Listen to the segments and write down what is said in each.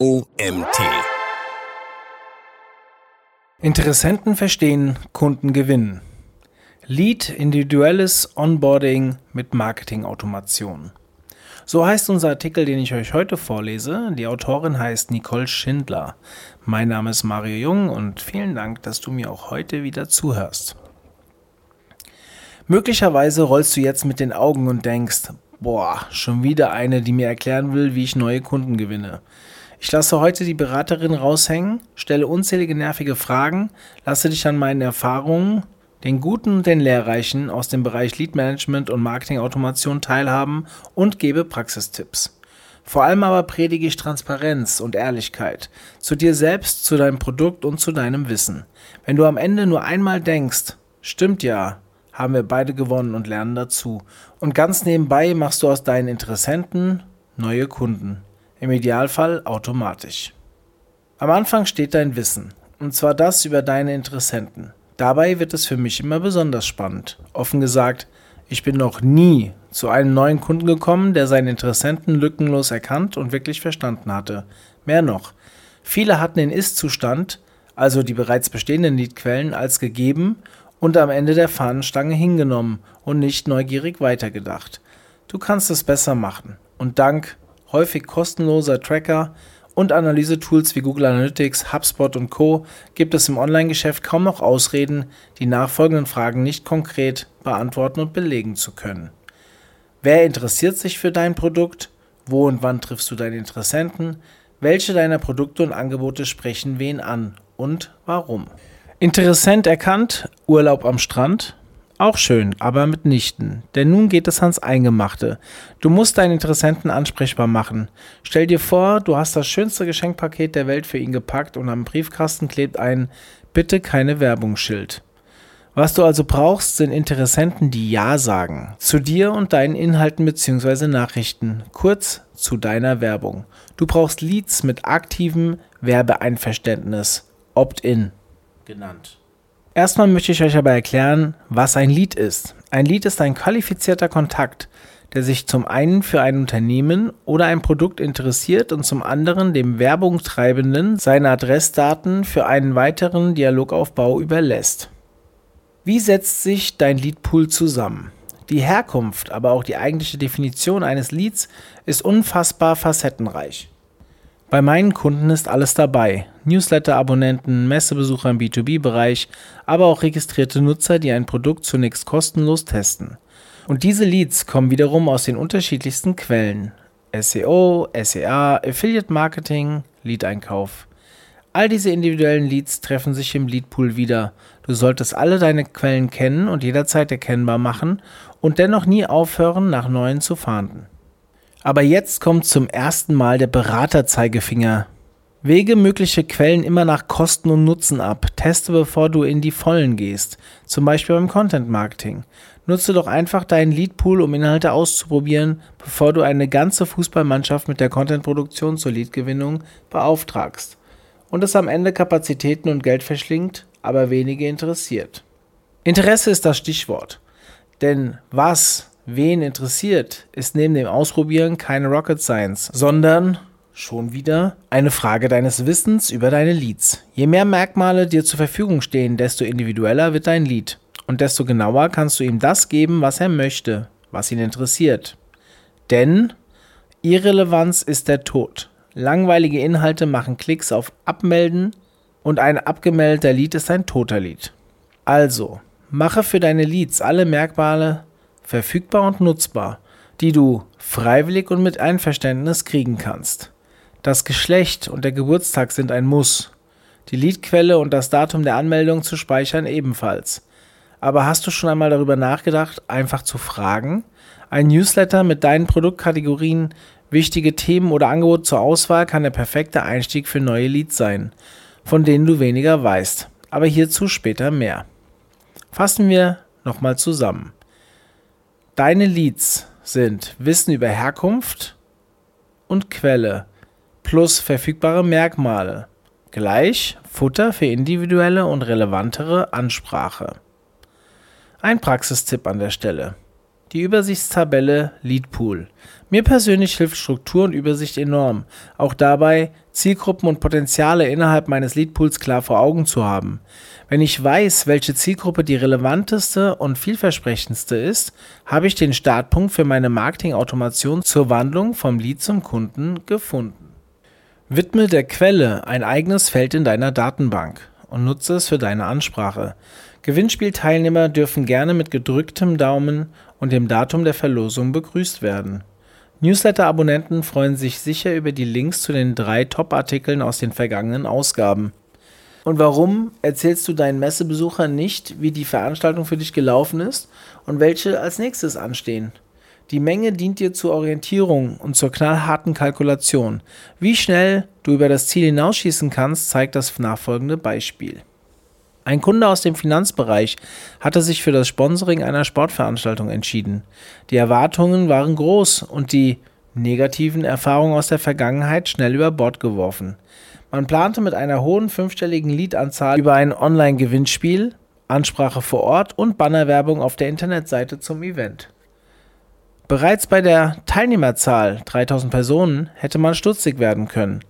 OMT. Interessenten verstehen, Kunden gewinnen. Lead individuelles Onboarding mit Marketingautomation. So heißt unser Artikel, den ich euch heute vorlese. Die Autorin heißt Nicole Schindler. Mein Name ist Mario Jung und vielen Dank, dass du mir auch heute wieder zuhörst. Möglicherweise rollst du jetzt mit den Augen und denkst, boah, schon wieder eine, die mir erklären will, wie ich neue Kunden gewinne. Ich lasse heute die Beraterin raushängen, stelle unzählige nervige Fragen, lasse dich an meinen Erfahrungen, den guten und den lehrreichen aus dem Bereich Lead Management und Marketing-Automation teilhaben und gebe Praxistipps. Vor allem aber predige ich Transparenz und Ehrlichkeit zu dir selbst, zu deinem Produkt und zu deinem Wissen. Wenn du am Ende nur einmal denkst, stimmt ja, haben wir beide gewonnen und lernen dazu. Und ganz nebenbei machst du aus deinen Interessenten neue Kunden im Idealfall automatisch. Am Anfang steht dein Wissen, und zwar das über deine Interessenten. Dabei wird es für mich immer besonders spannend. Offen gesagt, ich bin noch nie zu einem neuen Kunden gekommen, der seinen Interessenten lückenlos erkannt und wirklich verstanden hatte. Mehr noch, viele hatten den Ist-Zustand, also die bereits bestehenden Liedquellen, als gegeben und am Ende der Fahnenstange hingenommen und nicht neugierig weitergedacht. Du kannst es besser machen. Und dank häufig kostenloser Tracker und Analysetools wie Google Analytics, HubSpot und Co. gibt es im Online-Geschäft kaum noch Ausreden, die nachfolgenden Fragen nicht konkret beantworten und belegen zu können. Wer interessiert sich für dein Produkt? Wo und wann triffst du deine Interessenten? Welche deiner Produkte und Angebote sprechen wen an und warum? Interessent erkannt, Urlaub am Strand, auch schön, aber mitnichten. Denn nun geht es ans Eingemachte. Du musst deinen Interessenten ansprechbar machen. Stell dir vor, du hast das schönste Geschenkpaket der Welt für ihn gepackt und am Briefkasten klebt ein Bitte keine Werbungsschild. Was du also brauchst, sind Interessenten, die Ja sagen. Zu dir und deinen Inhalten bzw. Nachrichten. Kurz zu deiner Werbung. Du brauchst Leads mit aktivem Werbeeinverständnis. Opt-in genannt. Erstmal möchte ich euch aber erklären, was ein Lead ist. Ein Lead ist ein qualifizierter Kontakt, der sich zum einen für ein Unternehmen oder ein Produkt interessiert und zum anderen dem Werbungtreibenden seine Adressdaten für einen weiteren Dialogaufbau überlässt. Wie setzt sich dein Leadpool zusammen? Die Herkunft, aber auch die eigentliche Definition eines Leads ist unfassbar facettenreich. Bei meinen Kunden ist alles dabei. Newsletter-Abonnenten, Messebesucher im B2B-Bereich, aber auch registrierte Nutzer, die ein Produkt zunächst kostenlos testen. Und diese Leads kommen wiederum aus den unterschiedlichsten Quellen. SEO, SEA, Affiliate Marketing, Lead-Einkauf. All diese individuellen Leads treffen sich im Leadpool wieder. Du solltest alle deine Quellen kennen und jederzeit erkennbar machen und dennoch nie aufhören, nach neuen zu fahnden. Aber jetzt kommt zum ersten Mal der Beraterzeigefinger. Wege mögliche Quellen immer nach Kosten und Nutzen ab. Teste, bevor du in die Vollen gehst. Zum Beispiel beim Content Marketing. Nutze doch einfach deinen Leadpool, um Inhalte auszuprobieren, bevor du eine ganze Fußballmannschaft mit der Contentproduktion zur Leadgewinnung beauftragst. Und es am Ende Kapazitäten und Geld verschlingt, aber wenige interessiert. Interesse ist das Stichwort. Denn was wen interessiert, ist neben dem Ausprobieren keine Rocket Science, sondern schon wieder eine Frage deines Wissens über deine Leads. Je mehr Merkmale dir zur Verfügung stehen, desto individueller wird dein Lead und desto genauer kannst du ihm das geben, was er möchte, was ihn interessiert. Denn Irrelevanz ist der Tod. Langweilige Inhalte machen Klicks auf Abmelden und ein abgemeldeter Lead ist ein toter Lead. Also, mache für deine Leads alle Merkmale verfügbar und nutzbar, die du freiwillig und mit Einverständnis kriegen kannst. Das Geschlecht und der Geburtstag sind ein Muss. Die Liedquelle und das Datum der Anmeldung zu speichern ebenfalls. Aber hast du schon einmal darüber nachgedacht, einfach zu fragen? Ein Newsletter mit deinen Produktkategorien, wichtige Themen oder Angebote zur Auswahl kann der perfekte Einstieg für neue Leads sein, von denen du weniger weißt. Aber hierzu später mehr. Fassen wir nochmal zusammen. Deine Leads sind Wissen über Herkunft und Quelle plus verfügbare Merkmale gleich Futter für individuelle und relevantere Ansprache. Ein Praxistipp an der Stelle. Die Übersichtstabelle Leadpool. Mir persönlich hilft Struktur und Übersicht enorm, auch dabei, Zielgruppen und Potenziale innerhalb meines Leadpools klar vor Augen zu haben. Wenn ich weiß, welche Zielgruppe die relevanteste und vielversprechendste ist, habe ich den Startpunkt für meine Marketing-Automation zur Wandlung vom Lead zum Kunden gefunden. Widme der Quelle ein eigenes Feld in deiner Datenbank und nutze es für deine Ansprache. Gewinnspielteilnehmer dürfen gerne mit gedrücktem Daumen und dem Datum der Verlosung begrüßt werden. Newsletter-Abonnenten freuen sich sicher über die Links zu den drei Top-Artikeln aus den vergangenen Ausgaben. Und warum erzählst du deinen Messebesuchern nicht, wie die Veranstaltung für dich gelaufen ist und welche als nächstes anstehen? Die Menge dient dir zur Orientierung und zur knallharten Kalkulation. Wie schnell du über das Ziel hinausschießen kannst, zeigt das nachfolgende Beispiel. Ein Kunde aus dem Finanzbereich hatte sich für das Sponsoring einer Sportveranstaltung entschieden. Die Erwartungen waren groß und die negativen Erfahrungen aus der Vergangenheit schnell über Bord geworfen. Man plante mit einer hohen fünfstelligen Leadanzahl über ein Online-Gewinnspiel, Ansprache vor Ort und Bannerwerbung auf der Internetseite zum Event. Bereits bei der Teilnehmerzahl 3000 Personen hätte man stutzig werden können.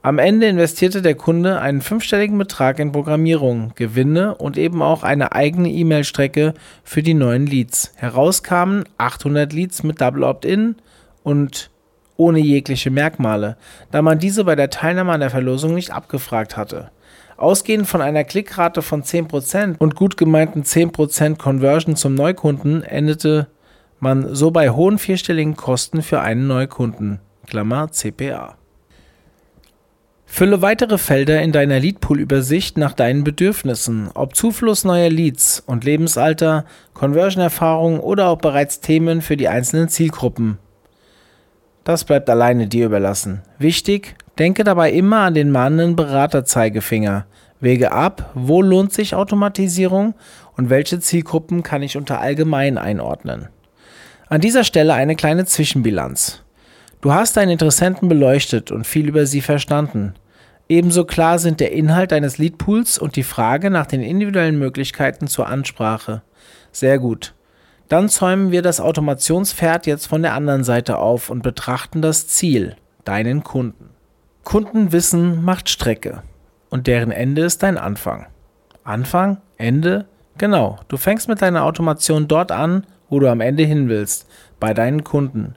Am Ende investierte der Kunde einen fünfstelligen Betrag in Programmierung, Gewinne und eben auch eine eigene E-Mail-Strecke für die neuen Leads. Heraus kamen 800 Leads mit Double Opt-in und ohne jegliche Merkmale, da man diese bei der Teilnahme an der Verlosung nicht abgefragt hatte. Ausgehend von einer Klickrate von 10% und gut gemeinten 10% Conversion zum Neukunden endete man so bei hohen vierstelligen Kosten für einen Neukunden. Klammer CPA. Fülle weitere Felder in deiner Leadpool-Übersicht nach deinen Bedürfnissen, ob Zufluss neuer Leads und Lebensalter, Conversion-Erfahrung oder auch bereits Themen für die einzelnen Zielgruppen. Das bleibt alleine dir überlassen. Wichtig, denke dabei immer an den mahnenden Beraterzeigefinger. Wege ab, wo lohnt sich Automatisierung und welche Zielgruppen kann ich unter allgemein einordnen. An dieser Stelle eine kleine Zwischenbilanz. Du hast deine Interessenten beleuchtet und viel über sie verstanden. Ebenso klar sind der Inhalt deines Leadpools und die Frage nach den individuellen Möglichkeiten zur Ansprache. Sehr gut. Dann zäumen wir das Automationspferd jetzt von der anderen Seite auf und betrachten das Ziel, deinen Kunden. Kundenwissen macht Strecke und deren Ende ist dein Anfang. Anfang? Ende? Genau, du fängst mit deiner Automation dort an, wo du am Ende hin willst, bei deinen Kunden.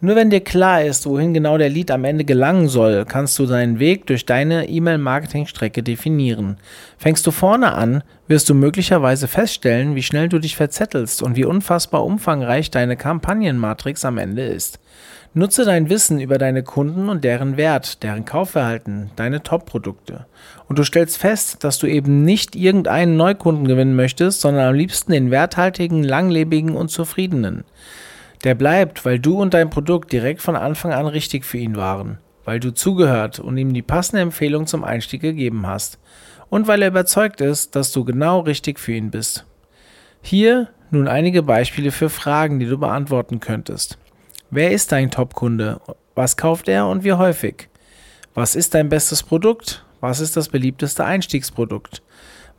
Nur wenn dir klar ist, wohin genau der Lead am Ende gelangen soll, kannst du deinen Weg durch deine E-Mail-Marketing-Strecke definieren. Fängst du vorne an, wirst du möglicherweise feststellen, wie schnell du dich verzettelst und wie unfassbar umfangreich deine Kampagnenmatrix am Ende ist. Nutze dein Wissen über deine Kunden und deren Wert, deren Kaufverhalten, deine Top-Produkte. Und du stellst fest, dass du eben nicht irgendeinen Neukunden gewinnen möchtest, sondern am liebsten den werthaltigen, langlebigen und zufriedenen. Der bleibt, weil du und dein Produkt direkt von Anfang an richtig für ihn waren, weil du zugehört und ihm die passende Empfehlung zum Einstieg gegeben hast und weil er überzeugt ist, dass du genau richtig für ihn bist. Hier nun einige Beispiele für Fragen, die du beantworten könntest. Wer ist dein Top-Kunde? Was kauft er und wie häufig? Was ist dein bestes Produkt? Was ist das beliebteste Einstiegsprodukt?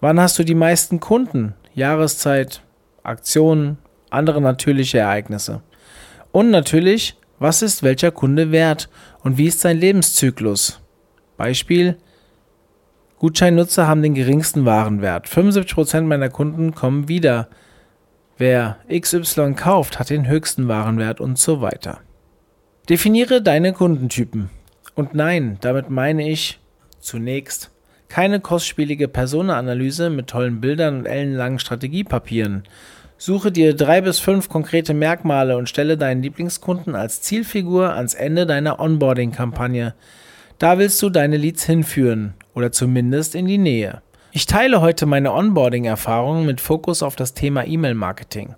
Wann hast du die meisten Kunden? Jahreszeit, Aktionen, andere natürliche Ereignisse. Und natürlich, was ist welcher Kunde wert und wie ist sein Lebenszyklus? Beispiel, Gutscheinnutzer haben den geringsten Warenwert. 75% meiner Kunden kommen wieder. Wer XY kauft, hat den höchsten Warenwert und so weiter. Definiere deine Kundentypen. Und nein, damit meine ich zunächst keine kostspielige Personenanalyse mit tollen Bildern und ellenlangen Strategiepapieren, Suche dir drei bis fünf konkrete Merkmale und stelle deinen Lieblingskunden als Zielfigur ans Ende deiner Onboarding-Kampagne. Da willst du deine Leads hinführen oder zumindest in die Nähe. Ich teile heute meine Onboarding-Erfahrungen mit Fokus auf das Thema E-Mail-Marketing.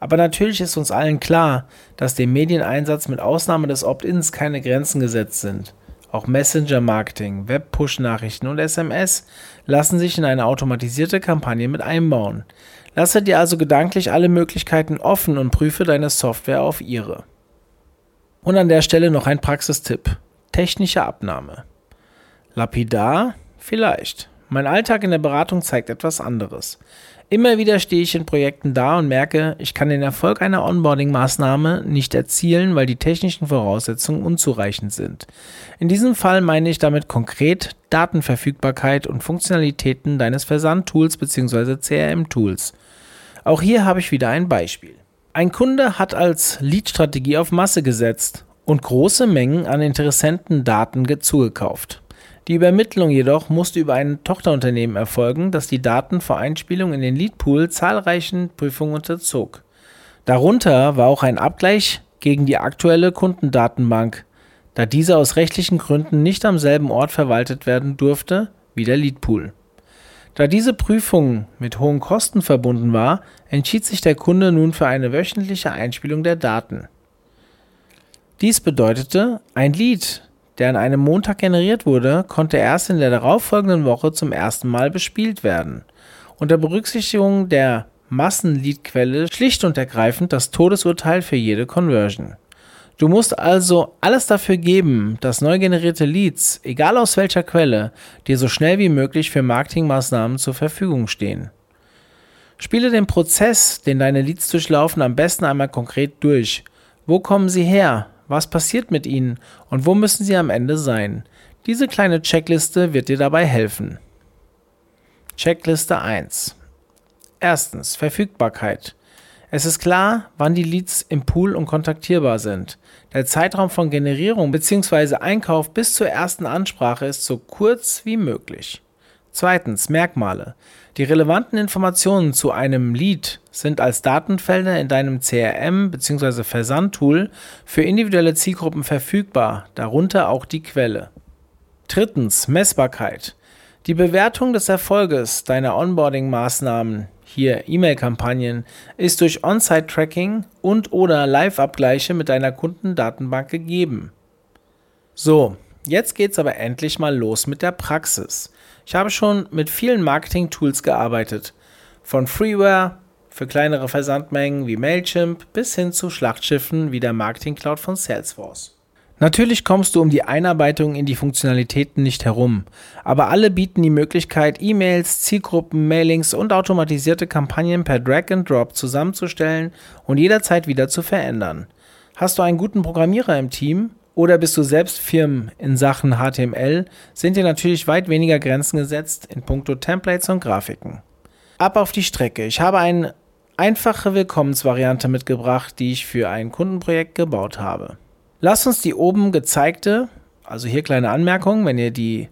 Aber natürlich ist uns allen klar, dass dem Medieneinsatz mit Ausnahme des Opt-ins keine Grenzen gesetzt sind. Auch Messenger-Marketing, Web-Push-Nachrichten und SMS lassen sich in eine automatisierte Kampagne mit einbauen. Lasse dir also gedanklich alle Möglichkeiten offen und prüfe deine Software auf ihre. Und an der Stelle noch ein Praxistipp. Technische Abnahme. Lapidar? Vielleicht. Mein Alltag in der Beratung zeigt etwas anderes. Immer wieder stehe ich in Projekten da und merke, ich kann den Erfolg einer Onboarding-Maßnahme nicht erzielen, weil die technischen Voraussetzungen unzureichend sind. In diesem Fall meine ich damit konkret Datenverfügbarkeit und Funktionalitäten deines Versandtools bzw. CRM-Tools. Auch hier habe ich wieder ein Beispiel. Ein Kunde hat als Lead-Strategie auf Masse gesetzt und große Mengen an Interessenten Daten zugekauft. Die Übermittlung jedoch musste über ein Tochterunternehmen erfolgen, das die Daten vor Einspielung in den Leadpool zahlreichen Prüfungen unterzog. Darunter war auch ein Abgleich gegen die aktuelle Kundendatenbank, da diese aus rechtlichen Gründen nicht am selben Ort verwaltet werden durfte wie der Leadpool. Da diese Prüfung mit hohen Kosten verbunden war, entschied sich der Kunde nun für eine wöchentliche Einspielung der Daten. Dies bedeutete, ein Lead, der an einem Montag generiert wurde, konnte erst in der darauffolgenden Woche zum ersten Mal bespielt werden. Unter Berücksichtigung der Massenleadquelle schlicht und ergreifend das Todesurteil für jede Conversion. Du musst also alles dafür geben, dass neu generierte Leads, egal aus welcher Quelle, dir so schnell wie möglich für Marketingmaßnahmen zur Verfügung stehen. Spiele den Prozess, den deine Leads durchlaufen, am besten einmal konkret durch. Wo kommen sie her? Was passiert mit ihnen und wo müssen sie am Ende sein? Diese kleine Checkliste wird dir dabei helfen. Checkliste 1. Erstens Verfügbarkeit. Es ist klar, wann die Leads im Pool und kontaktierbar sind. Der Zeitraum von Generierung bzw. Einkauf bis zur ersten Ansprache ist so kurz wie möglich. Zweitens Merkmale. Die relevanten Informationen zu einem Lead sind als Datenfelder in deinem CRM bzw. Versandtool für individuelle Zielgruppen verfügbar, darunter auch die Quelle. Drittens Messbarkeit. Die Bewertung des Erfolges deiner Onboarding-Maßnahmen, hier E-Mail-Kampagnen, ist durch On-Site-Tracking und/oder Live-Abgleiche mit deiner Kundendatenbank gegeben. So, jetzt geht's aber endlich mal los mit der Praxis. Ich habe schon mit vielen Marketing-Tools gearbeitet. Von Freeware für kleinere Versandmengen wie Mailchimp bis hin zu Schlachtschiffen wie der Marketing Cloud von Salesforce. Natürlich kommst du um die Einarbeitung in die Funktionalitäten nicht herum, aber alle bieten die Möglichkeit, E-Mails, Zielgruppen, Mailings und automatisierte Kampagnen per Drag and Drop zusammenzustellen und jederzeit wieder zu verändern. Hast du einen guten Programmierer im Team, oder bist du selbst Firmen in Sachen HTML, sind dir natürlich weit weniger Grenzen gesetzt in puncto Templates und Grafiken. Ab auf die Strecke. Ich habe eine einfache Willkommensvariante mitgebracht, die ich für ein Kundenprojekt gebaut habe. Lass uns die oben gezeigte, also hier kleine Anmerkung, wenn ihr die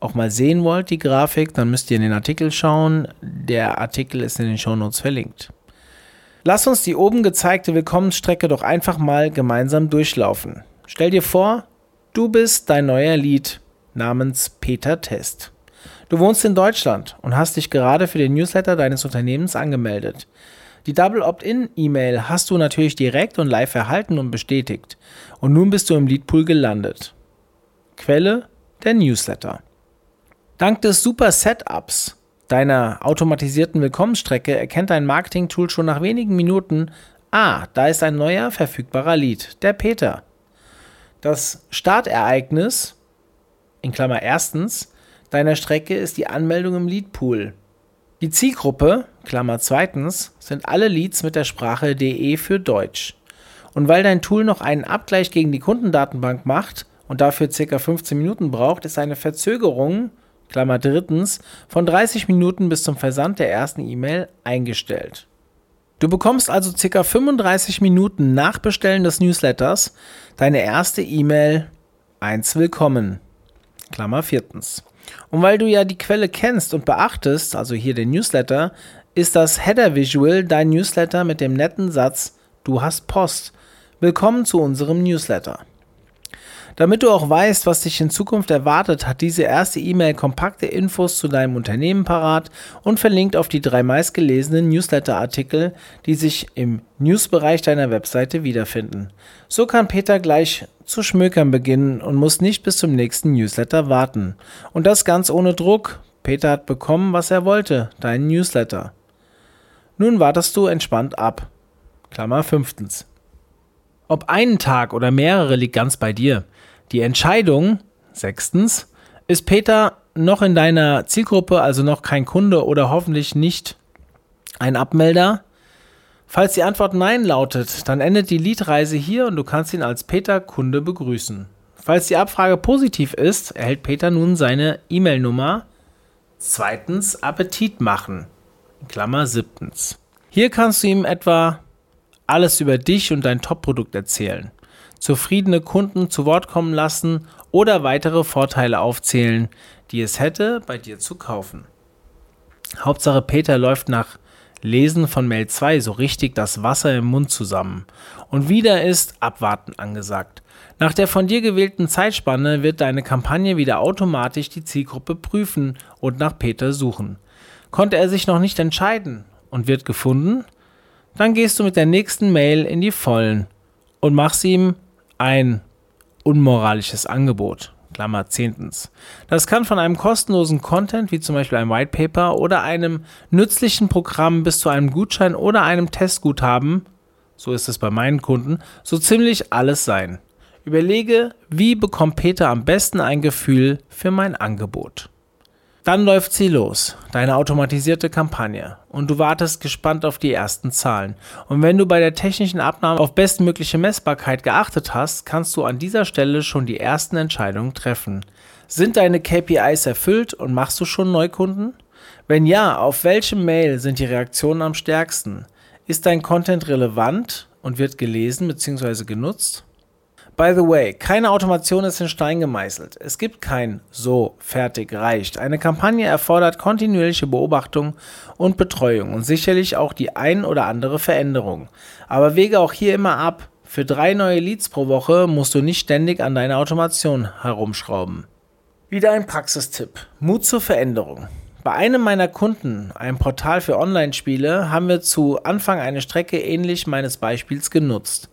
auch mal sehen wollt, die Grafik, dann müsst ihr in den Artikel schauen. Der Artikel ist in den Shownotes verlinkt. Lass uns die oben gezeigte Willkommensstrecke doch einfach mal gemeinsam durchlaufen. Stell dir vor, du bist dein neuer Lead namens Peter Test. Du wohnst in Deutschland und hast dich gerade für den Newsletter deines Unternehmens angemeldet. Die Double Opt-in-E-Mail hast du natürlich direkt und live erhalten und bestätigt. Und nun bist du im Leadpool gelandet. Quelle der Newsletter. Dank des super Setups deiner automatisierten Willkommensstrecke erkennt dein Marketing-Tool schon nach wenigen Minuten, ah, da ist ein neuer verfügbarer Lead, der Peter. Das Startereignis, in Klammer erstens, deiner Strecke ist die Anmeldung im Leadpool. Die Zielgruppe, Klammer zweitens, sind alle Leads mit der Sprache DE für Deutsch. Und weil dein Tool noch einen Abgleich gegen die Kundendatenbank macht und dafür ca. 15 Minuten braucht, ist eine Verzögerung, Klammer drittens, von 30 Minuten bis zum Versand der ersten E-Mail eingestellt. Du bekommst also ca. 35 Minuten nach Bestellen des Newsletters deine erste E-Mail 1 Willkommen. Klammer viertens. Und weil du ja die Quelle kennst und beachtest, also hier den Newsletter, ist das Header Visual dein Newsletter mit dem netten Satz Du hast Post. Willkommen zu unserem Newsletter. Damit du auch weißt, was dich in Zukunft erwartet, hat diese erste E-Mail kompakte Infos zu deinem Unternehmen parat und verlinkt auf die drei meistgelesenen Newsletter-Artikel, die sich im Newsbereich deiner Webseite wiederfinden. So kann Peter gleich zu schmökern beginnen und muss nicht bis zum nächsten Newsletter warten. Und das ganz ohne Druck. Peter hat bekommen, was er wollte, deinen Newsletter. Nun wartest du entspannt ab. Klammer fünftens. Ob einen Tag oder mehrere liegt ganz bei dir. Die Entscheidung, sechstens, ist Peter noch in deiner Zielgruppe, also noch kein Kunde oder hoffentlich nicht ein Abmelder? Falls die Antwort Nein lautet, dann endet die Leadreise hier und du kannst ihn als Peter Kunde begrüßen. Falls die Abfrage positiv ist, erhält Peter nun seine E-Mail-Nummer. Zweitens Appetit machen. Klammer siebtens. Hier kannst du ihm etwa alles über dich und dein Top-Produkt erzählen, zufriedene Kunden zu Wort kommen lassen oder weitere Vorteile aufzählen, die es hätte, bei dir zu kaufen. Hauptsache Peter läuft nach Lesen von Mail 2 so richtig das Wasser im Mund zusammen. Und wieder ist Abwarten angesagt. Nach der von dir gewählten Zeitspanne wird deine Kampagne wieder automatisch die Zielgruppe prüfen und nach Peter suchen. Konnte er sich noch nicht entscheiden und wird gefunden? Dann gehst du mit der nächsten Mail in die Vollen und machst ihm ein unmoralisches Angebot. Klammer zehntens. Das kann von einem kostenlosen Content, wie zum Beispiel einem White Paper oder einem nützlichen Programm bis zu einem Gutschein oder einem Testguthaben, so ist es bei meinen Kunden, so ziemlich alles sein. Überlege, wie bekommt Peter am besten ein Gefühl für mein Angebot. Dann läuft sie los, deine automatisierte Kampagne, und du wartest gespannt auf die ersten Zahlen. Und wenn du bei der technischen Abnahme auf bestmögliche Messbarkeit geachtet hast, kannst du an dieser Stelle schon die ersten Entscheidungen treffen. Sind deine KPIs erfüllt und machst du schon Neukunden? Wenn ja, auf welchem Mail sind die Reaktionen am stärksten? Ist dein Content relevant und wird gelesen bzw. genutzt? By the way, keine Automation ist in Stein gemeißelt. Es gibt kein so fertig reicht. Eine Kampagne erfordert kontinuierliche Beobachtung und Betreuung und sicherlich auch die ein oder andere Veränderung. Aber wege auch hier immer ab. Für drei neue Leads pro Woche musst du nicht ständig an deiner Automation herumschrauben. Wieder ein Praxistipp. Mut zur Veränderung. Bei einem meiner Kunden, einem Portal für Online-Spiele, haben wir zu Anfang eine Strecke ähnlich meines Beispiels genutzt.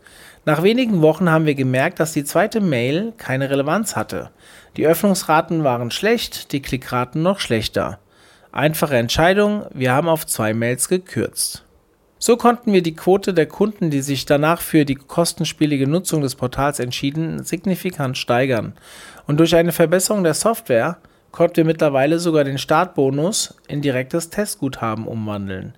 Nach wenigen Wochen haben wir gemerkt, dass die zweite Mail keine Relevanz hatte. Die Öffnungsraten waren schlecht, die Klickraten noch schlechter. Einfache Entscheidung, wir haben auf zwei Mails gekürzt. So konnten wir die Quote der Kunden, die sich danach für die kostenspielige Nutzung des Portals entschieden, signifikant steigern. Und durch eine Verbesserung der Software konnten wir mittlerweile sogar den Startbonus in direktes Testguthaben umwandeln.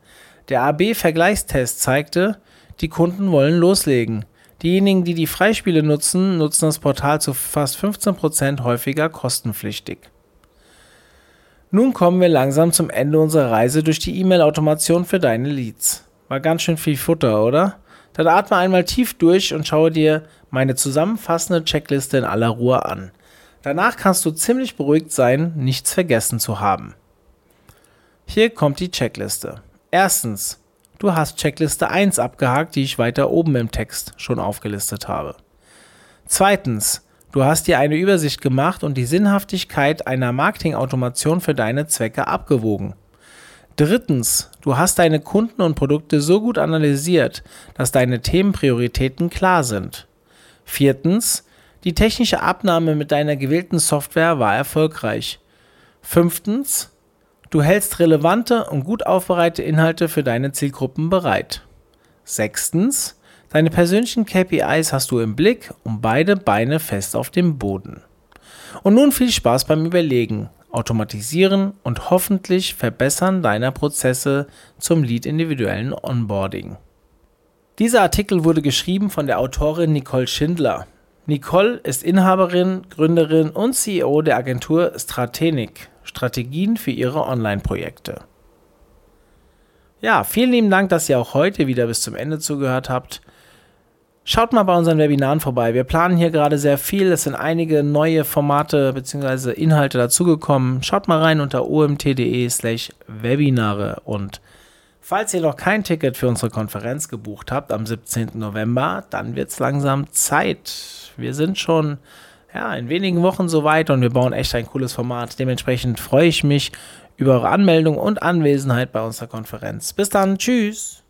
Der AB-Vergleichstest zeigte, die Kunden wollen loslegen. Diejenigen, die die Freispiele nutzen, nutzen das Portal zu fast 15% häufiger kostenpflichtig. Nun kommen wir langsam zum Ende unserer Reise durch die E-Mail-Automation für deine Leads. War ganz schön viel Futter, oder? Dann atme einmal tief durch und schaue dir meine zusammenfassende Checkliste in aller Ruhe an. Danach kannst du ziemlich beruhigt sein, nichts vergessen zu haben. Hier kommt die Checkliste. Erstens, Du hast Checkliste 1 abgehakt, die ich weiter oben im Text schon aufgelistet habe. Zweitens, du hast dir eine Übersicht gemacht und die Sinnhaftigkeit einer Marketingautomation für deine Zwecke abgewogen. Drittens, du hast deine Kunden und Produkte so gut analysiert, dass deine Themenprioritäten klar sind. Viertens, die technische Abnahme mit deiner gewählten Software war erfolgreich. Fünftens, Du hältst relevante und gut aufbereitete Inhalte für deine Zielgruppen bereit. Sechstens, deine persönlichen KPIs hast du im Blick und beide Beine fest auf dem Boden. Und nun viel Spaß beim Überlegen, Automatisieren und hoffentlich Verbessern deiner Prozesse zum Lead individuellen Onboarding. Dieser Artikel wurde geschrieben von der Autorin Nicole Schindler. Nicole ist Inhaberin, Gründerin und CEO der Agentur Stratenik Strategien für Ihre Online-Projekte. Ja, vielen lieben Dank, dass ihr auch heute wieder bis zum Ende zugehört habt. Schaut mal bei unseren Webinaren vorbei. Wir planen hier gerade sehr viel. Es sind einige neue Formate bzw. Inhalte dazugekommen. Schaut mal rein unter omt.de/slash Webinare. Und falls ihr noch kein Ticket für unsere Konferenz gebucht habt am 17. November, dann wird es langsam Zeit. Wir sind schon ja, in wenigen Wochen soweit und wir bauen echt ein cooles Format. Dementsprechend freue ich mich über eure Anmeldung und Anwesenheit bei unserer Konferenz. Bis dann, tschüss.